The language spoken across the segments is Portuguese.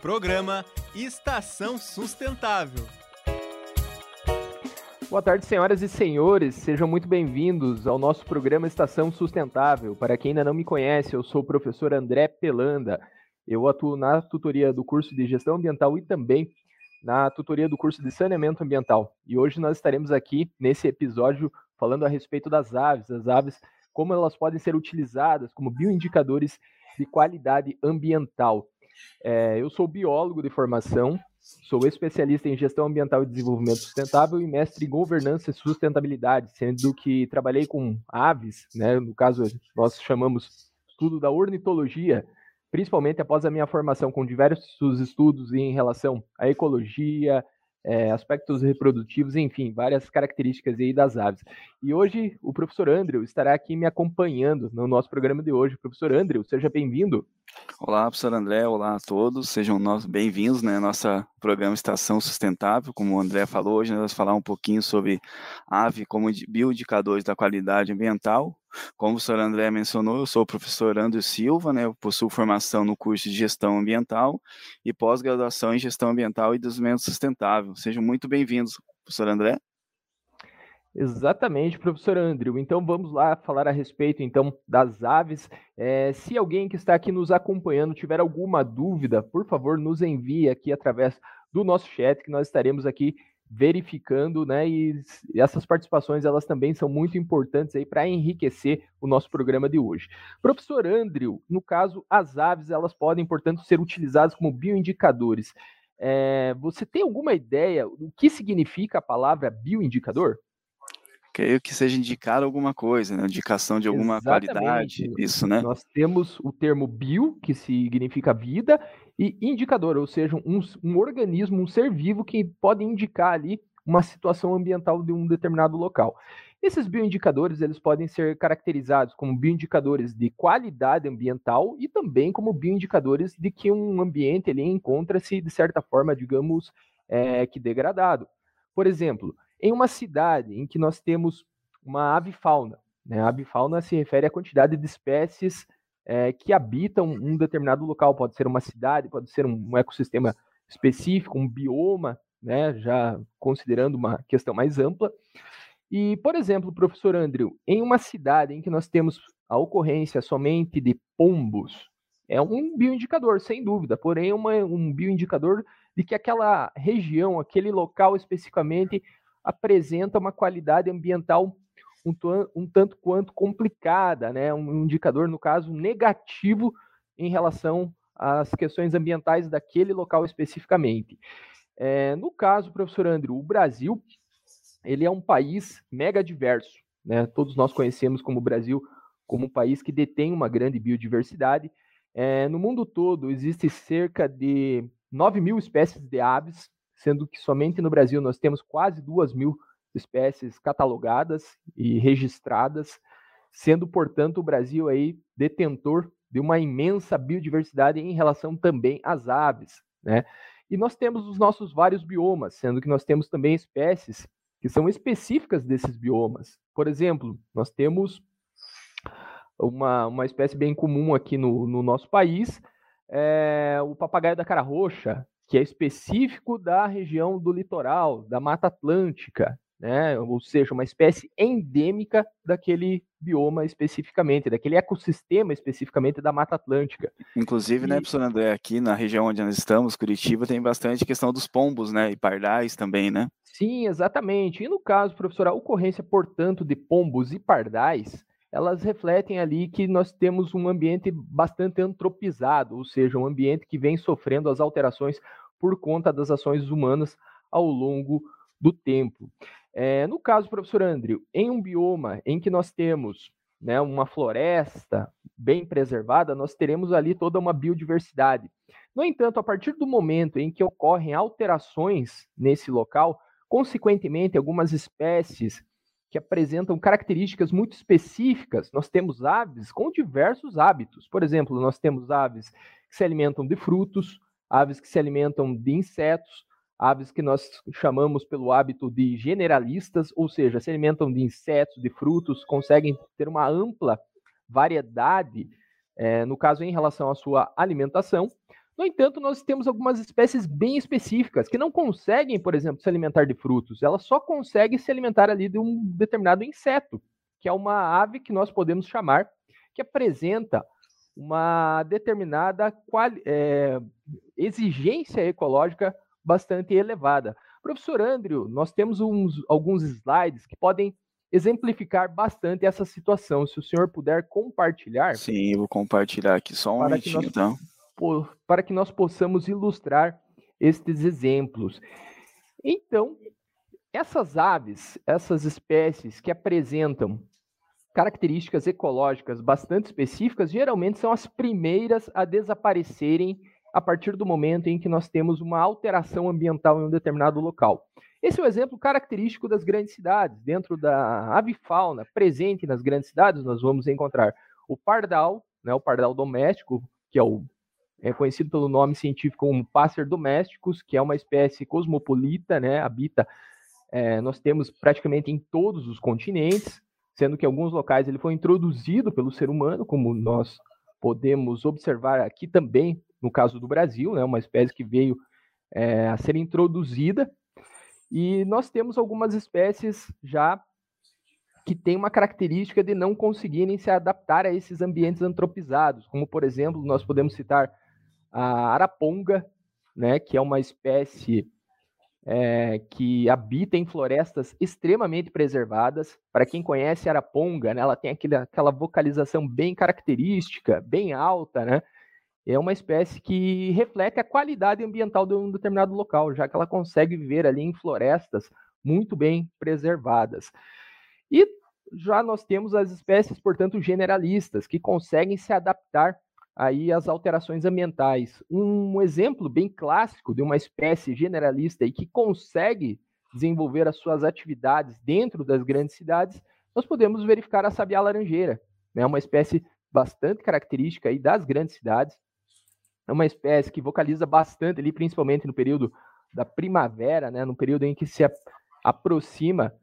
Programa Estação Sustentável. Boa tarde, senhoras e senhores. Sejam muito bem-vindos ao nosso programa Estação Sustentável. Para quem ainda não me conhece, eu sou o professor André Pelanda. Eu atuo na tutoria do curso de Gestão Ambiental e também na tutoria do curso de Saneamento Ambiental. E hoje nós estaremos aqui nesse episódio falando a respeito das aves, as aves, como elas podem ser utilizadas como bioindicadores de qualidade ambiental. É, eu sou biólogo de formação, sou especialista em gestão ambiental e desenvolvimento sustentável e mestre em governança e sustentabilidade, sendo que trabalhei com aves, né, no caso nós chamamos estudo da ornitologia, principalmente após a minha formação com diversos estudos em relação à ecologia, é, aspectos reprodutivos, enfim, várias características aí das aves. E hoje o professor Andrew estará aqui me acompanhando no nosso programa de hoje. Professor Andrew, seja bem-vindo. Olá, professor André, olá a todos, sejam bem-vindos, né, nossa programa Estação Sustentável, como o André falou, hoje nós vamos falar um pouquinho sobre ave como bioindicadores da qualidade ambiental, como o professor André mencionou, eu sou o professor André Silva, né, eu possuo formação no curso de Gestão Ambiental e pós-graduação em Gestão Ambiental e Desenvolvimento Sustentável. Sejam muito bem-vindos, professor André. Exatamente, professor Andrew. Então vamos lá falar a respeito então das aves. É, se alguém que está aqui nos acompanhando tiver alguma dúvida, por favor, nos envie aqui através do nosso chat, que nós estaremos aqui verificando, né? E essas participações elas também são muito importantes aí para enriquecer o nosso programa de hoje. Professor Andrew, no caso, as aves elas podem, portanto, ser utilizadas como bioindicadores. É, você tem alguma ideia do que significa a palavra bioindicador? Creio que seja indicar alguma coisa, né? indicação de alguma Exatamente. qualidade, isso, né? Nós temos o termo bio, que significa vida, e indicador, ou seja, um, um organismo, um ser vivo que pode indicar ali uma situação ambiental de um determinado local. Esses bioindicadores eles podem ser caracterizados como bioindicadores de qualidade ambiental e também como bioindicadores de que um ambiente ele encontra-se de certa forma, digamos, é, que degradado. Por exemplo, em uma cidade em que nós temos uma avifauna, né? A avifauna se refere à quantidade de espécies é, que habitam um determinado local, pode ser uma cidade, pode ser um, um ecossistema específico, um bioma, né? Já considerando uma questão mais ampla. E, por exemplo, professor Andrew, em uma cidade em que nós temos a ocorrência somente de pombos, é um bioindicador, sem dúvida, porém é uma, um bioindicador de que aquela região, aquele local especificamente, apresenta uma qualidade ambiental um, um tanto quanto complicada, né? um indicador, no caso, negativo em relação às questões ambientais daquele local especificamente. É, no caso, professor Andrew, o Brasil ele é um país mega diverso. Né? Todos nós conhecemos como o Brasil como um país que detém uma grande biodiversidade. É, no mundo todo, existe cerca de 9 mil espécies de aves, sendo que somente no Brasil nós temos quase duas mil espécies catalogadas e registradas, sendo, portanto, o Brasil aí detentor de uma imensa biodiversidade em relação também às aves, né? E nós temos os nossos vários biomas, sendo que nós temos também espécies que são específicas desses biomas. Por exemplo, nós temos uma, uma espécie bem comum aqui no, no nosso país, é o papagaio da cara roxa, que é específico da região do litoral, da Mata Atlântica, né? ou seja, uma espécie endêmica daquele bioma especificamente, daquele ecossistema especificamente da Mata Atlântica. Inclusive, né, e... né, professor André, aqui na região onde nós estamos, Curitiba, tem bastante questão dos pombos, né, e pardais também, né? Sim, exatamente. E no caso, professor, a ocorrência, portanto, de pombos e pardais, elas refletem ali que nós temos um ambiente bastante antropizado, ou seja, um ambiente que vem sofrendo as alterações por conta das ações humanas ao longo do tempo. É, no caso, professor Andrew, em um bioma em que nós temos né, uma floresta bem preservada, nós teremos ali toda uma biodiversidade. No entanto, a partir do momento em que ocorrem alterações nesse local, consequentemente, algumas espécies que apresentam características muito específicas, nós temos aves com diversos hábitos. Por exemplo, nós temos aves que se alimentam de frutos, aves que se alimentam de insetos, aves que nós chamamos pelo hábito de generalistas, ou seja, se alimentam de insetos, de frutos, conseguem ter uma ampla variedade, é, no caso, em relação à sua alimentação. No entanto, nós temos algumas espécies bem específicas que não conseguem, por exemplo, se alimentar de frutos. Elas só conseguem se alimentar ali de um determinado inseto, que é uma ave que nós podemos chamar que apresenta uma determinada é, exigência ecológica bastante elevada. Professor Andrew, nós temos uns, alguns slides que podem exemplificar bastante essa situação. Se o senhor puder compartilhar. Sim, eu vou compartilhar aqui só um minutinho, então. Para que nós possamos ilustrar estes exemplos. Então, essas aves, essas espécies que apresentam características ecológicas bastante específicas, geralmente são as primeiras a desaparecerem a partir do momento em que nós temos uma alteração ambiental em um determinado local. Esse é um exemplo característico das grandes cidades. Dentro da avifauna presente nas grandes cidades, nós vamos encontrar o pardal, né, o pardal doméstico, que é, o, é conhecido pelo nome científico como pássaro domésticos, que é uma espécie cosmopolita, né, habita, é, nós temos praticamente em todos os continentes, sendo que em alguns locais ele foi introduzido pelo ser humano, como nós podemos observar aqui também, no caso do Brasil, né, uma espécie que veio é, a ser introduzida. E nós temos algumas espécies já que têm uma característica de não conseguirem se adaptar a esses ambientes antropizados, como por exemplo, nós podemos citar a araponga, né, que é uma espécie é, que habita em florestas extremamente preservadas. Para quem conhece a araponga, né, ela tem aquele, aquela vocalização bem característica, bem alta, né? é uma espécie que reflete a qualidade ambiental de um determinado local, já que ela consegue viver ali em florestas muito bem preservadas. E já nós temos as espécies, portanto, generalistas, que conseguem se adaptar aí às alterações ambientais. Um exemplo bem clássico de uma espécie generalista e que consegue desenvolver as suas atividades dentro das grandes cidades, nós podemos verificar a sabiá laranjeira, né, uma espécie bastante característica aí das grandes cidades, é uma espécie que vocaliza bastante ali, principalmente no período da primavera, né, no período em que se aproxima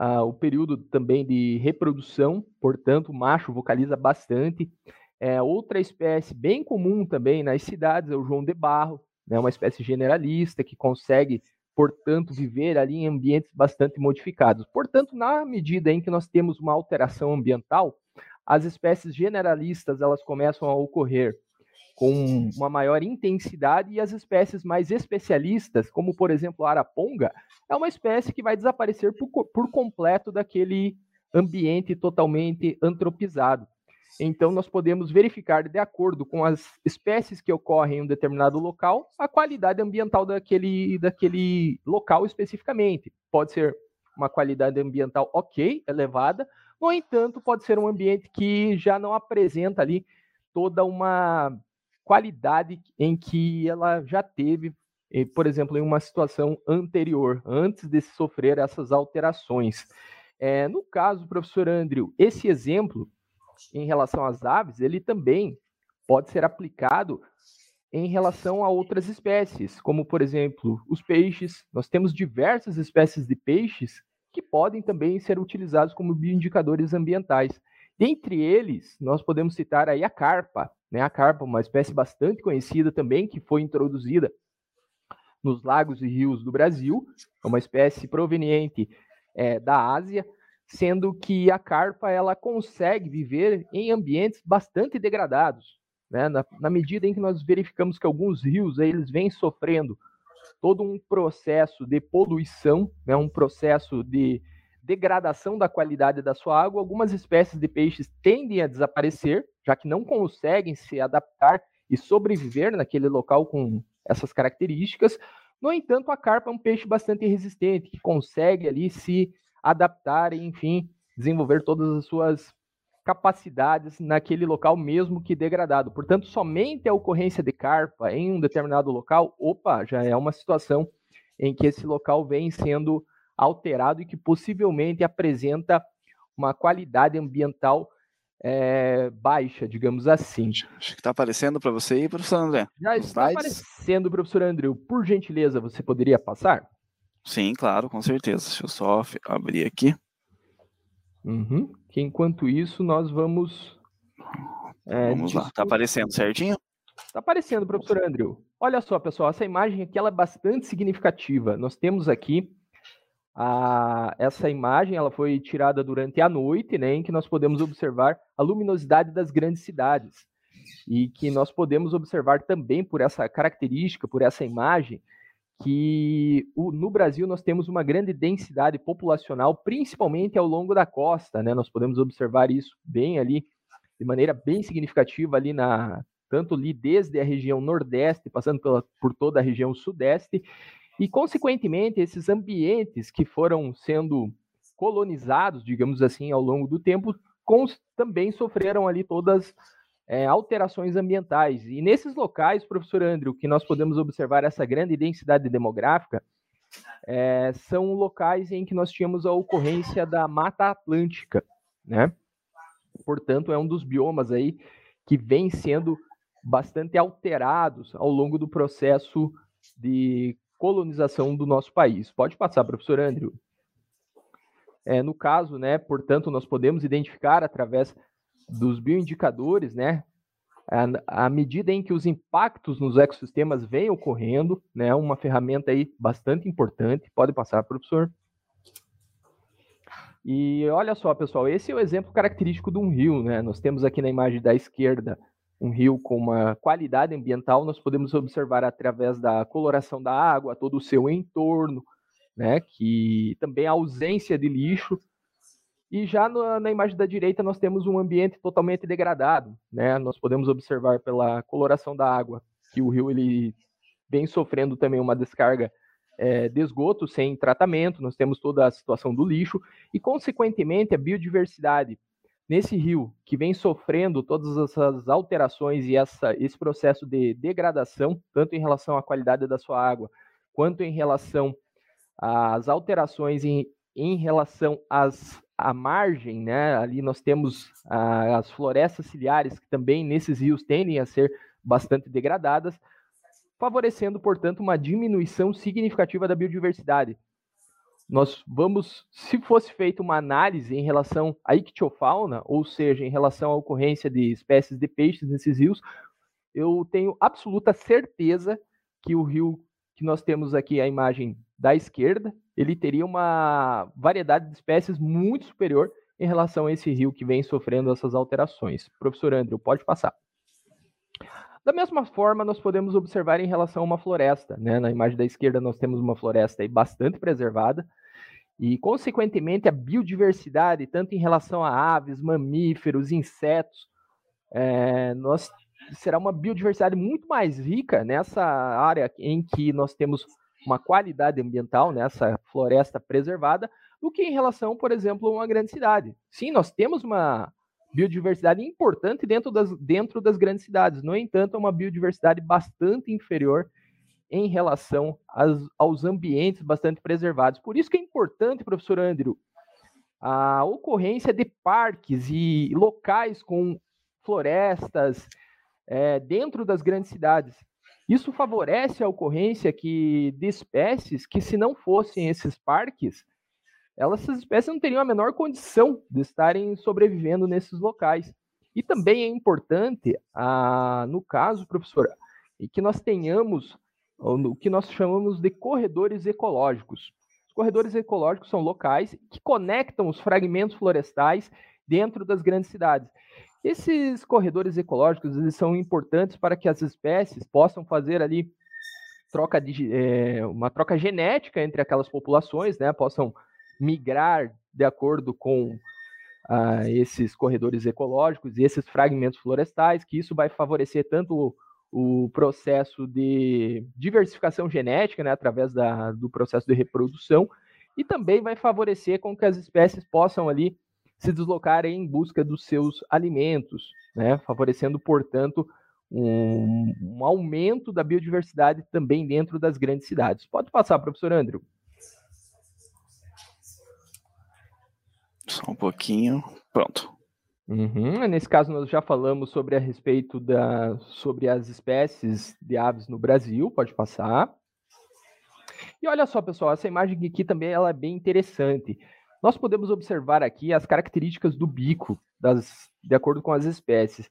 uh, o período também de reprodução, portanto, o macho vocaliza bastante. É, outra espécie bem comum também nas cidades é o João de Barro, né, uma espécie generalista que consegue, portanto, viver ali em ambientes bastante modificados. Portanto, na medida em que nós temos uma alteração ambiental, as espécies generalistas elas começam a ocorrer com uma maior intensidade e as espécies mais especialistas, como por exemplo a araponga, é uma espécie que vai desaparecer por, por completo daquele ambiente totalmente antropizado. Então, nós podemos verificar, de acordo com as espécies que ocorrem em um determinado local, a qualidade ambiental daquele, daquele local especificamente. Pode ser uma qualidade ambiental ok, elevada, no entanto, pode ser um ambiente que já não apresenta ali toda uma qualidade em que ela já teve, eh, por exemplo, em uma situação anterior, antes de sofrer essas alterações. É, no caso, professor Andrew, esse exemplo em relação às aves, ele também pode ser aplicado em relação a outras espécies, como por exemplo os peixes. Nós temos diversas espécies de peixes que podem também ser utilizados como bioindicadores ambientais. Dentre eles, nós podemos citar aí a carpa, né? A carpa, uma espécie bastante conhecida também, que foi introduzida nos lagos e rios do Brasil, é uma espécie proveniente é, da Ásia, sendo que a carpa ela consegue viver em ambientes bastante degradados, né? na, na medida em que nós verificamos que alguns rios eles vêm sofrendo todo um processo de poluição, né? um processo de degradação da qualidade da sua água, algumas espécies de peixes tendem a desaparecer, já que não conseguem se adaptar e sobreviver naquele local com essas características. No entanto, a carpa é um peixe bastante resistente, que consegue ali se adaptar e, enfim, desenvolver todas as suas capacidades naquele local mesmo que degradado. Portanto, somente a ocorrência de carpa em um determinado local, opa, já é uma situação em que esse local vem sendo alterado e que possivelmente apresenta uma qualidade ambiental é, baixa, digamos assim. Acho que está aparecendo para você aí, professor André. Já está Slides. aparecendo, professor André. Por gentileza, você poderia passar? Sim, claro, com certeza. Deixa eu só abrir aqui. Uhum. Que enquanto isso, nós vamos. É, vamos lá, está aparecendo certinho? Está aparecendo, professor Andrew. Olha só, pessoal, essa imagem aqui ela é bastante significativa. Nós temos aqui a, essa imagem, ela foi tirada durante a noite, né, em que nós podemos observar a luminosidade das grandes cidades e que nós podemos observar também por essa característica, por essa imagem, que o, no Brasil nós temos uma grande densidade populacional, principalmente ao longo da costa, né? Nós podemos observar isso bem ali, de maneira bem significativa ali na tanto ali desde a região nordeste, passando pela, por toda a região sudeste, e consequentemente esses ambientes que foram sendo colonizados, digamos assim, ao longo do tempo, também sofreram ali todas é, alterações ambientais. E nesses locais, professor Andrew, que nós podemos observar essa grande densidade demográfica, é, são locais em que nós tínhamos a ocorrência da Mata Atlântica, né? Portanto, é um dos biomas aí que vem sendo bastante alterados ao longo do processo de colonização do nosso país. Pode passar, professor Andrew. É, no caso, né, portanto, nós podemos identificar através dos bioindicadores, né? À medida em que os impactos nos ecossistemas vêm ocorrendo, né? Uma ferramenta aí bastante importante. Pode passar, professor. E olha só, pessoal, esse é o exemplo característico de um rio, né? Nós temos aqui na imagem da esquerda um rio com uma qualidade ambiental, nós podemos observar através da coloração da água, todo o seu entorno, né? Que também a ausência de lixo, e já no, na imagem da direita nós temos um ambiente totalmente degradado, né? Nós podemos observar pela coloração da água que o rio ele vem sofrendo também uma descarga é, de esgoto sem tratamento. Nós temos toda a situação do lixo e, consequentemente, a biodiversidade nesse rio que vem sofrendo todas essas alterações e essa, esse processo de degradação, tanto em relação à qualidade da sua água, quanto em relação às alterações em, em relação às a margem, né, ali nós temos ah, as florestas ciliares, que também nesses rios tendem a ser bastante degradadas, favorecendo, portanto, uma diminuição significativa da biodiversidade. Nós vamos, se fosse feita uma análise em relação à ictiofauna, ou seja, em relação à ocorrência de espécies de peixes nesses rios, eu tenho absoluta certeza que o rio que nós temos aqui, a imagem da esquerda, ele teria uma variedade de espécies muito superior em relação a esse rio que vem sofrendo essas alterações. Professor Andrew, pode passar. Da mesma forma, nós podemos observar em relação a uma floresta. Né? Na imagem da esquerda, nós temos uma floresta bastante preservada, e, consequentemente, a biodiversidade, tanto em relação a aves, mamíferos, insetos, é, nós será uma biodiversidade muito mais rica nessa área em que nós temos uma qualidade ambiental nessa floresta preservada do que em relação, por exemplo, a uma grande cidade. Sim, nós temos uma biodiversidade importante dentro das, dentro das grandes cidades, no entanto, é uma biodiversidade bastante inferior em relação às, aos ambientes bastante preservados. Por isso que é importante, professor Andrew, a ocorrência de parques e locais com florestas é, dentro das grandes cidades. Isso favorece a ocorrência que, de espécies que, se não fossem esses parques, elas, essas espécies não teriam a menor condição de estarem sobrevivendo nesses locais. E também é importante, ah, no caso, professora, que nós tenhamos o que nós chamamos de corredores ecológicos. Os corredores ecológicos são locais que conectam os fragmentos florestais dentro das grandes cidades. Esses corredores ecológicos eles são importantes para que as espécies possam fazer ali troca de, é, uma troca genética entre aquelas populações, né, possam migrar de acordo com ah, esses corredores ecológicos e esses fragmentos florestais, que isso vai favorecer tanto o, processo de diversificação genética, né, através da, do processo de reprodução, e também vai favorecer com que as espécies possam ali se deslocarem em busca dos seus alimentos, né? favorecendo, portanto, um, um, aumento da biodiversidade também dentro das grandes cidades. Pode passar, professor Andrew. Só um pouquinho. Pronto. Uhum. Nesse caso, nós já falamos sobre a respeito da, sobre as espécies de aves no Brasil. Pode passar. E olha só, pessoal, essa imagem aqui também ela é bem interessante. Nós podemos observar aqui as características do bico, das, de acordo com as espécies.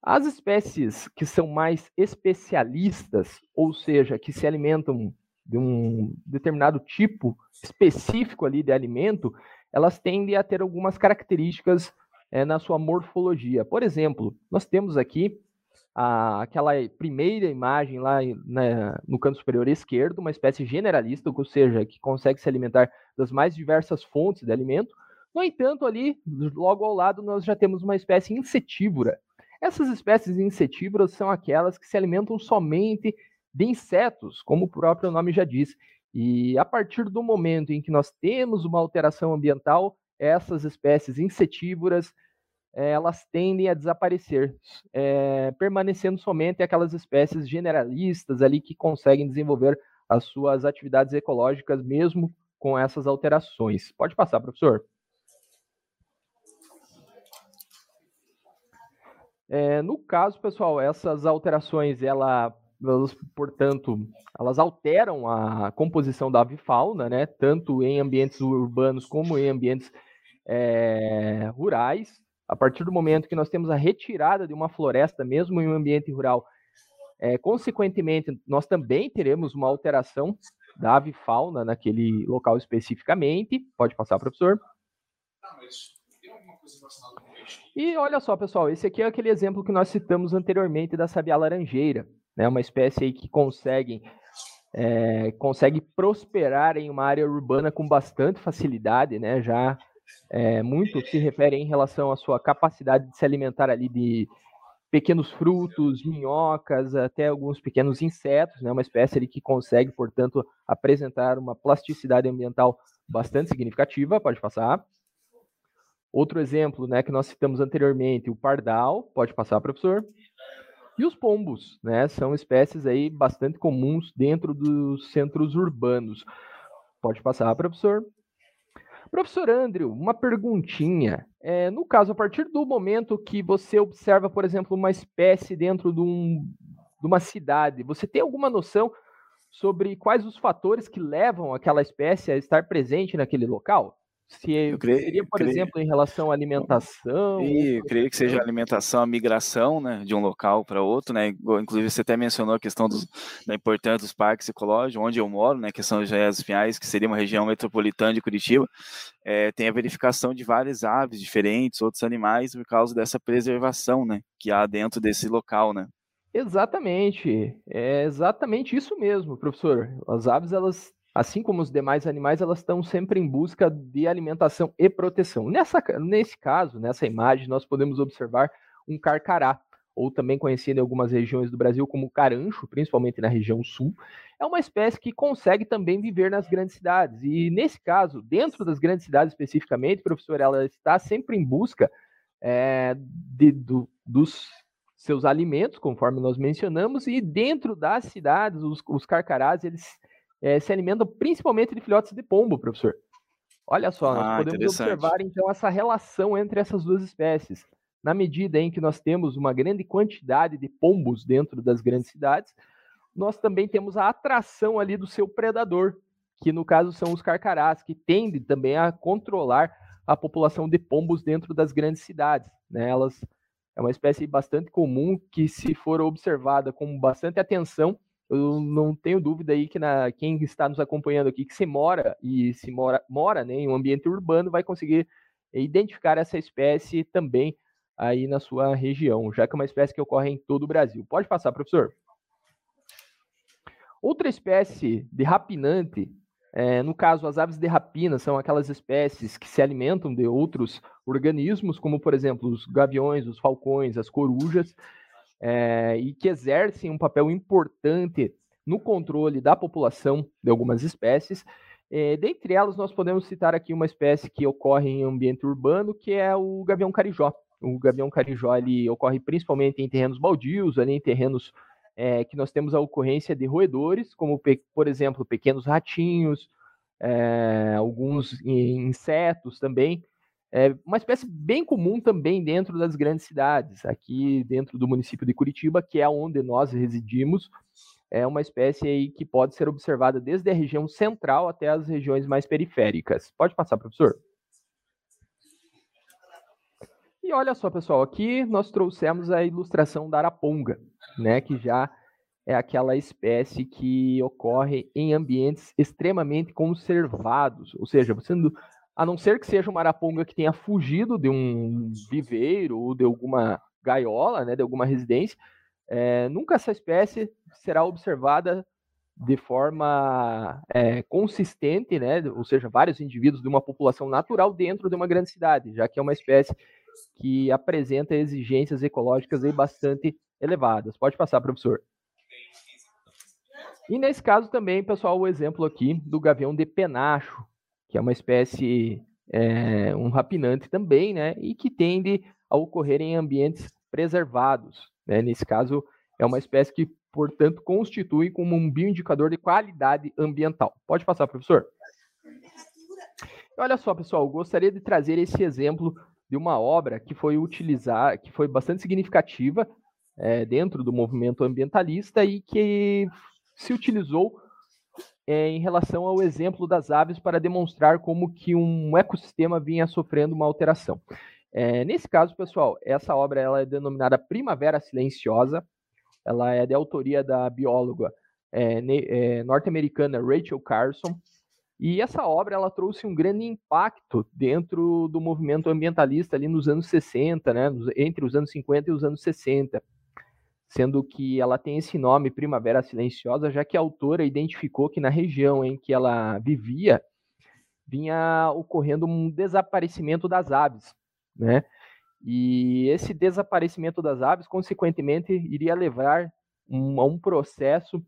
As espécies que são mais especialistas, ou seja, que se alimentam de um determinado tipo específico ali de alimento, elas tendem a ter algumas características é, na sua morfologia. Por exemplo, nós temos aqui a, aquela primeira imagem lá né, no canto superior esquerdo, uma espécie generalista, ou seja, que consegue se alimentar das mais diversas fontes de alimento. No entanto, ali, logo ao lado, nós já temos uma espécie insetívora. Essas espécies insetívoras são aquelas que se alimentam somente de insetos, como o próprio nome já diz. E a partir do momento em que nós temos uma alteração ambiental, essas espécies insetívoras elas tendem a desaparecer, é, permanecendo somente aquelas espécies generalistas ali que conseguem desenvolver as suas atividades ecológicas mesmo com essas alterações. Pode passar, professor. É, no caso, pessoal, essas alterações, ela, elas, portanto, elas alteram a composição da avifauna, né, tanto em ambientes urbanos como em ambientes é, rurais, a partir do momento que nós temos a retirada de uma floresta, mesmo em um ambiente rural, é, consequentemente, nós também teremos uma alteração da avifauna naquele local especificamente. Pode passar, professor. Ah, mas tem alguma coisa relacionada com isso? E olha só, pessoal, esse aqui é aquele exemplo que nós citamos anteriormente da sabiá laranjeira, né? Uma espécie aí que consegue é, consegue prosperar em uma área urbana com bastante facilidade, né? Já é, muito se refere em relação à sua capacidade de se alimentar ali de pequenos frutos, minhocas, até alguns pequenos insetos, né? Uma espécie ali que consegue, portanto, apresentar uma plasticidade ambiental bastante significativa. Pode passar. Outro exemplo, né, que nós citamos anteriormente, o pardal. Pode passar, professor. E os pombos, né? São espécies aí bastante comuns dentro dos centros urbanos. Pode passar, professor. Professor Andrew, uma perguntinha. É, no caso, a partir do momento que você observa, por exemplo, uma espécie dentro de, um, de uma cidade, você tem alguma noção sobre quais os fatores que levam aquela espécie a estar presente naquele local? Se eu creio, seria, por creio, exemplo, em relação à alimentação? E, eu creio que seja a alimentação, a migração né, de um local para outro. Né? Inclusive, você até mencionou a questão dos, da importância dos parques ecológicos, onde eu moro, né, que são Jaias Pinhais, que seria uma região metropolitana de Curitiba. É, tem a verificação de várias aves diferentes, outros animais, por causa dessa preservação né, que há dentro desse local. Né? Exatamente, é exatamente isso mesmo, professor. As aves, elas assim como os demais animais, elas estão sempre em busca de alimentação e proteção. Nessa, nesse caso, nessa imagem, nós podemos observar um carcará, ou também conhecido em algumas regiões do Brasil como carancho, principalmente na região sul. É uma espécie que consegue também viver nas grandes cidades. E nesse caso, dentro das grandes cidades especificamente, professor, ela está sempre em busca é, de, do, dos seus alimentos, conforme nós mencionamos, e dentro das cidades, os, os carcarás, eles é, se alimentam principalmente de filhotes de pombo, professor. Olha só, nós ah, podemos observar então essa relação entre essas duas espécies. Na medida em que nós temos uma grande quantidade de pombos dentro das grandes cidades, nós também temos a atração ali do seu predador, que no caso são os carcarás, que tendem também a controlar a população de pombos dentro das grandes cidades. Né? Elas é uma espécie bastante comum que, se for observada com bastante atenção, eu não tenho dúvida aí que na, quem está nos acompanhando aqui, que se mora e se mora, mora né, em um ambiente urbano, vai conseguir identificar essa espécie também aí na sua região, já que é uma espécie que ocorre em todo o Brasil. Pode passar, professor. Outra espécie de rapinante, é, no caso, as aves de rapina são aquelas espécies que se alimentam de outros organismos, como, por exemplo, os gaviões, os falcões, as corujas, é, e que exercem um papel importante no controle da população de algumas espécies. É, dentre elas, nós podemos citar aqui uma espécie que ocorre em ambiente urbano, que é o gavião carijó. O gavião carijó ele ocorre principalmente em terrenos baldios, ali em terrenos é, que nós temos a ocorrência de roedores, como, por exemplo, pequenos ratinhos, é, alguns insetos também, é uma espécie bem comum também dentro das grandes cidades, aqui dentro do município de Curitiba, que é onde nós residimos, é uma espécie aí que pode ser observada desde a região central até as regiões mais periféricas. Pode passar, professor. E olha só, pessoal, aqui nós trouxemos a ilustração da araponga, né, que já é aquela espécie que ocorre em ambientes extremamente conservados, ou seja, você, a não ser que seja uma araponga que tenha fugido de um viveiro ou de alguma gaiola, né, de alguma residência, é, nunca essa espécie será observada de forma é, consistente, né, ou seja, vários indivíduos de uma população natural dentro de uma grande cidade, já que é uma espécie que apresenta exigências ecológicas aí bastante elevadas. Pode passar, professor. E nesse caso também, pessoal, o exemplo aqui do gavião de penacho, que é uma espécie, é, um rapinante também, né, e que tende a ocorrer em ambientes preservados. Né? Nesse caso, é uma espécie que, portanto, constitui como um bioindicador de qualidade ambiental. Pode passar, professor. Olha só, pessoal, gostaria de trazer esse exemplo de uma obra que foi utilizar, que foi bastante significativa é, dentro do movimento ambientalista e que se utilizou é, em relação ao exemplo das aves para demonstrar como que um ecossistema vinha sofrendo uma alteração. É, nesse caso, pessoal, essa obra ela é denominada Primavera Silenciosa. Ela é de autoria da bióloga é, norte-americana Rachel Carson. E essa obra ela trouxe um grande impacto dentro do movimento ambientalista ali nos anos 60, né, entre os anos 50 e os anos 60, sendo que ela tem esse nome Primavera Silenciosa, já que a autora identificou que na região em que ela vivia vinha ocorrendo um desaparecimento das aves, né? E esse desaparecimento das aves, consequentemente, iria levar um, a um processo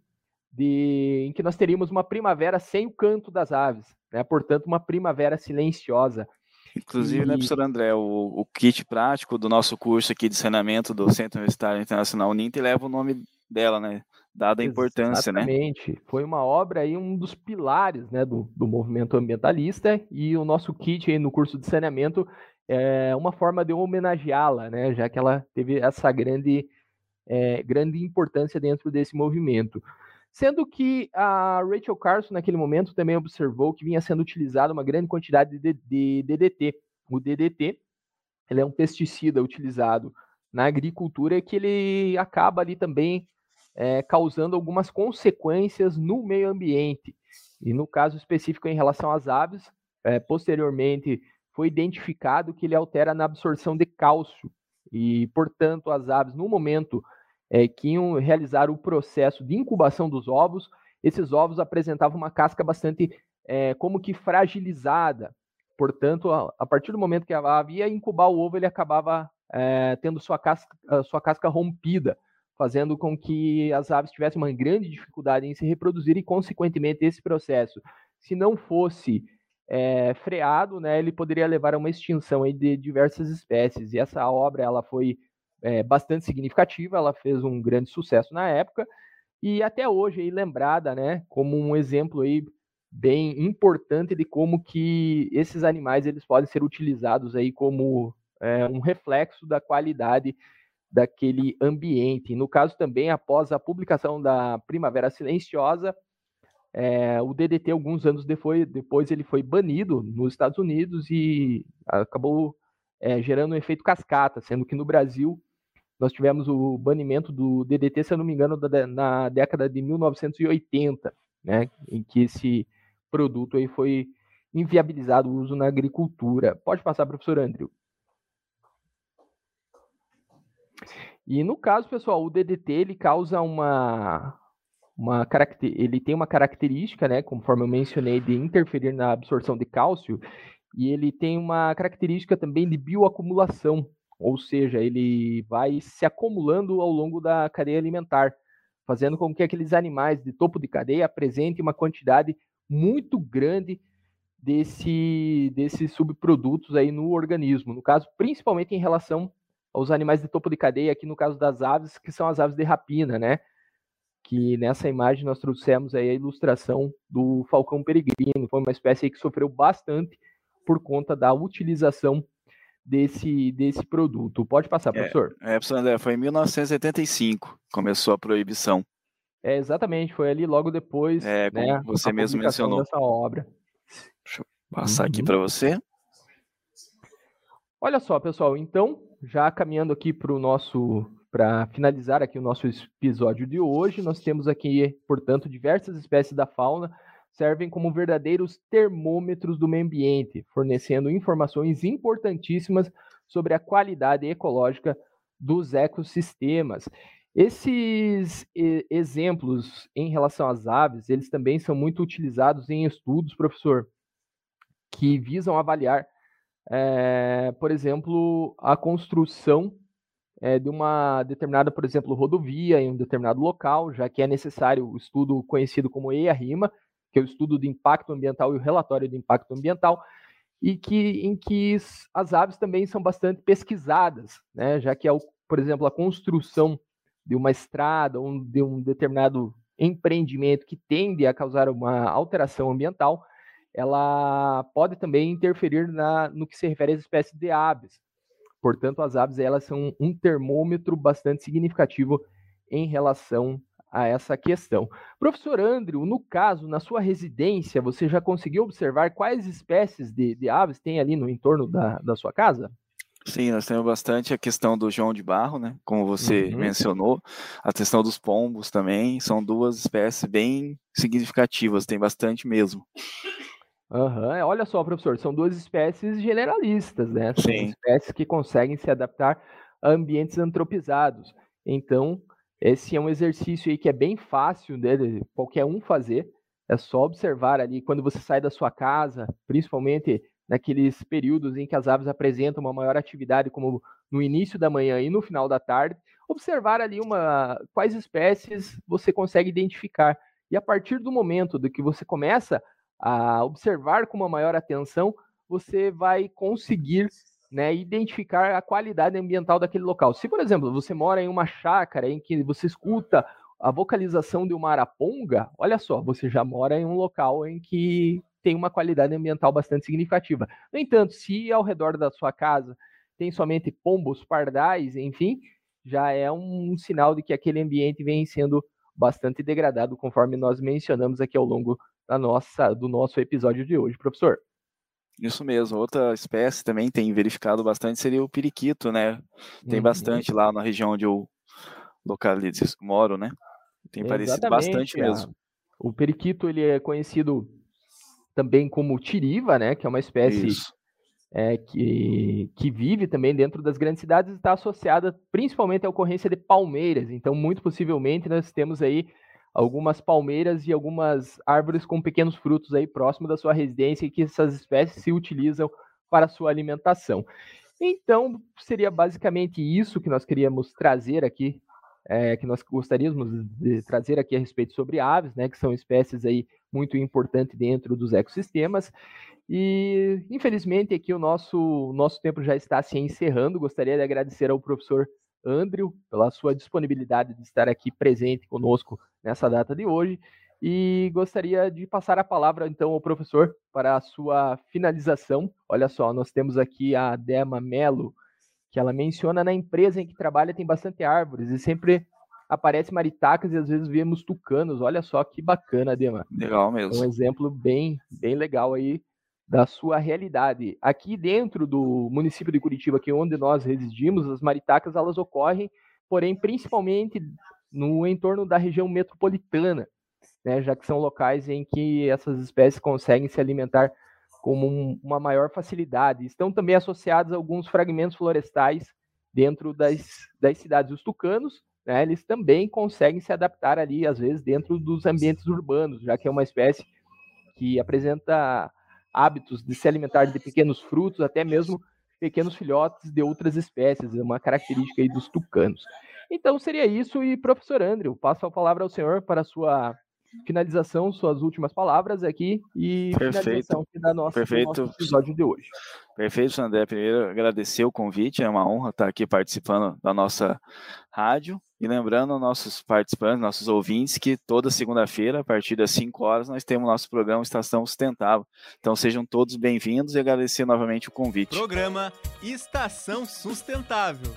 de, em que nós teríamos uma primavera sem o canto das aves, né? portanto, uma primavera silenciosa. Inclusive, né, e... né, professor André, o, o, kit prático do nosso curso aqui de saneamento do Centro Universitário Internacional NINT leva o nome dela, né? Dada a importância, Exatamente. né? Exatamente. Foi uma obra aí, um dos pilares né, do, do movimento ambientalista, e o nosso kit aí no curso de saneamento é uma forma de homenageá-la, né? Já que ela teve essa grande, é, grande importância dentro desse movimento. Sendo que a Rachel Carson, naquele momento, também observou que vinha sendo utilizada uma grande quantidade de, de DDT. O DDT ele é um pesticida utilizado na agricultura que ele acaba ali também é, causando algumas consequências no meio ambiente. E no caso específico em relação às aves, é, posteriormente foi identificado que ele altera na absorção de cálcio. E, portanto, as aves, no momento é, que iam realizar o processo de incubação dos ovos, esses ovos apresentavam uma casca bastante é, como que fragilizada. Portanto, a, a, partir do momento que a ave ia incubar o ovo, ele acabava é, tendo sua casca, sua casca rompida, fazendo com que as aves tivessem uma grande dificuldade em se reproduzir e, consequentemente, esse processo, se não fosse é, freado, né, ele poderia levar a uma extinção de diversas espécies. E essa obra ela foi é, bastante significativa, ela fez um grande sucesso na época e até hoje aí lembrada, né, como um exemplo aí bem importante de como que esses animais eles podem ser utilizados aí como é, um reflexo da qualidade daquele ambiente. No caso também, após a publicação da Primavera Silenciosa, é, o DDT alguns anos depois, depois ele foi banido nos Estados Unidos e acabou é, gerando um efeito cascata, sendo que no Brasil nós tivemos o banimento do DDT, se eu não me engano, da, na década de 1980, né, em que esse produto aí foi inviabilizado o uso na agricultura. Pode passar, professor Andrew. E no caso, pessoal, o DDT ele causa uma, uma ele tem uma característica, né, conforme eu mencionei, de interferir na absorção de cálcio, e ele tem uma característica também de bioacumulação, ou seja, ele vai se acumulando ao longo da cadeia alimentar, fazendo com que aqueles animais de topo de cadeia apresentem uma quantidade muito grande desse, desses subprodutos aí no organismo. No caso, principalmente em relação aos animais de topo de cadeia, aqui no caso das aves, que são as aves de rapina, né? Que nessa imagem nós trouxemos aí a ilustração do falcão peregrino, foi uma espécie que sofreu bastante por conta da utilização desse, desse produto. Pode passar, é, professor. É, professor André, foi em 1975 começou a proibição. É, exatamente, foi ali logo depois. É, como né, você mesmo mencionou. Dessa obra. Deixa eu passar uhum. aqui para você. Olha só, pessoal, então, já caminhando aqui para o nosso para finalizar aqui o nosso episódio de hoje, nós temos aqui, portanto, diversas espécies da fauna servem como verdadeiros termômetros do meio ambiente, fornecendo informações importantíssimas sobre a qualidade ecológica dos ecossistemas. Esses exemplos em relação às aves, eles também são muito utilizados em estudos, professor, que visam avaliar, é, por exemplo, a construção é, de uma determinada, por exemplo, rodovia em um determinado local, já que é necessário o estudo conhecido como EIA-RIMA, que é o estudo do impacto ambiental e o relatório do impacto ambiental, e que em que as aves também são bastante pesquisadas, né, já que é, o, por exemplo, a construção de uma estrada ou de um determinado empreendimento que tende a causar uma alteração ambiental, ela pode também interferir na, no que se refere às espécies de aves. Portanto, as aves elas são um termômetro bastante significativo em relação a essa questão. Professor Andrew, no caso, na sua residência, você já conseguiu observar quais espécies de, de aves tem ali no entorno da, da sua casa? Sim, nós temos bastante a questão do João de Barro, né? Como você uhum. mencionou, a questão dos pombos também, são duas espécies bem significativas, tem bastante mesmo. Uhum. Olha só, professor, são duas espécies generalistas, né? São Sim. espécies que conseguem se adaptar a ambientes antropizados. Então, esse é um exercício aí que é bem fácil né, qualquer um fazer. É só observar ali quando você sai da sua casa, principalmente naqueles períodos em que as aves apresentam uma maior atividade, como no início da manhã e no final da tarde, observar ali uma quais espécies você consegue identificar. E a partir do momento do que você começa a observar com uma maior atenção, você vai conseguir né, identificar a qualidade ambiental daquele local. Se, por exemplo, você mora em uma chácara em que você escuta a vocalização de uma araponga, olha só, você já mora em um local em que tem uma qualidade ambiental bastante significativa. No entanto, se ao redor da sua casa tem somente pombos, pardais, enfim, já é um sinal de que aquele ambiente vem sendo bastante degradado, conforme nós mencionamos aqui ao longo da nossa, do nosso episódio de hoje, professor. Isso mesmo. Outra espécie também tem verificado bastante seria o periquito, né? Tem uhum. bastante lá na região onde eu localizo, moro, né? Tem parecido bastante mesmo. O periquito ele é conhecido também como tiriva, né? Que é uma espécie é, que, que vive também dentro das grandes cidades e está associada principalmente à ocorrência de palmeiras. Então, muito possivelmente, nós temos aí algumas palmeiras e algumas árvores com pequenos frutos aí próximo da sua residência e que essas espécies se utilizam para sua alimentação. Então, seria basicamente isso que nós queríamos trazer aqui, é, que nós gostaríamos de trazer aqui a respeito sobre aves, né, que são espécies aí muito importantes dentro dos ecossistemas. E, infelizmente, aqui o nosso, nosso tempo já está se encerrando. Gostaria de agradecer ao professor Andrew pela sua disponibilidade de estar aqui presente conosco nessa data de hoje. E gostaria de passar a palavra então ao professor para a sua finalização. Olha só, nós temos aqui a Dema Melo, que ela menciona na empresa em que trabalha tem bastante árvores e sempre aparece maritacas e às vezes vemos tucanos. Olha só que bacana, Dema. Legal mesmo. É um exemplo bem, bem legal aí da sua realidade. Aqui dentro do município de Curitiba, aqui onde nós residimos, as maritacas elas ocorrem, porém principalmente no entorno da região metropolitana, né, já que são locais em que essas espécies conseguem se alimentar com um, uma maior facilidade. Estão também associados a alguns fragmentos florestais dentro das, das cidades. Os tucanos, né, eles também conseguem se adaptar ali, às vezes, dentro dos ambientes urbanos, já que é uma espécie que apresenta hábitos de se alimentar de pequenos frutos, até mesmo pequenos filhotes de outras espécies, é uma característica aí dos tucanos. Então seria isso e professor Andrew, passo a palavra ao senhor para a sua finalização, suas últimas palavras aqui e Perfeito. finalização da nossa, Perfeito. do nosso episódio de hoje. Perfeito, André. Primeiro, agradecer o convite, é uma honra estar aqui participando da nossa rádio. E lembrando nossos participantes, nossos ouvintes, que toda segunda-feira, a partir das 5 horas, nós temos nosso programa Estação Sustentável. Então sejam todos bem-vindos e agradecer novamente o convite. Programa Estação Sustentável.